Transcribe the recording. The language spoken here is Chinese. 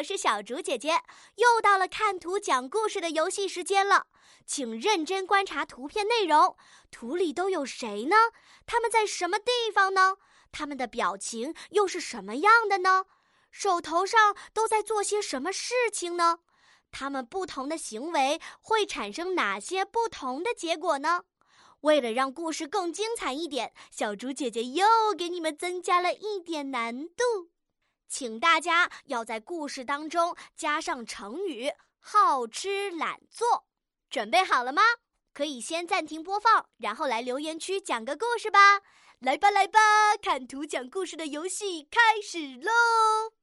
我是小竹姐姐，又到了看图讲故事的游戏时间了。请认真观察图片内容，图里都有谁呢？他们在什么地方呢？他们的表情又是什么样的呢？手头上都在做些什么事情呢？他们不同的行为会产生哪些不同的结果呢？为了让故事更精彩一点，小竹姐姐又给你们增加了一点难度。请大家要在故事当中加上成语“好吃懒做”，准备好了吗？可以先暂停播放，然后来留言区讲个故事吧。来吧，来吧，看图讲故事的游戏开始喽！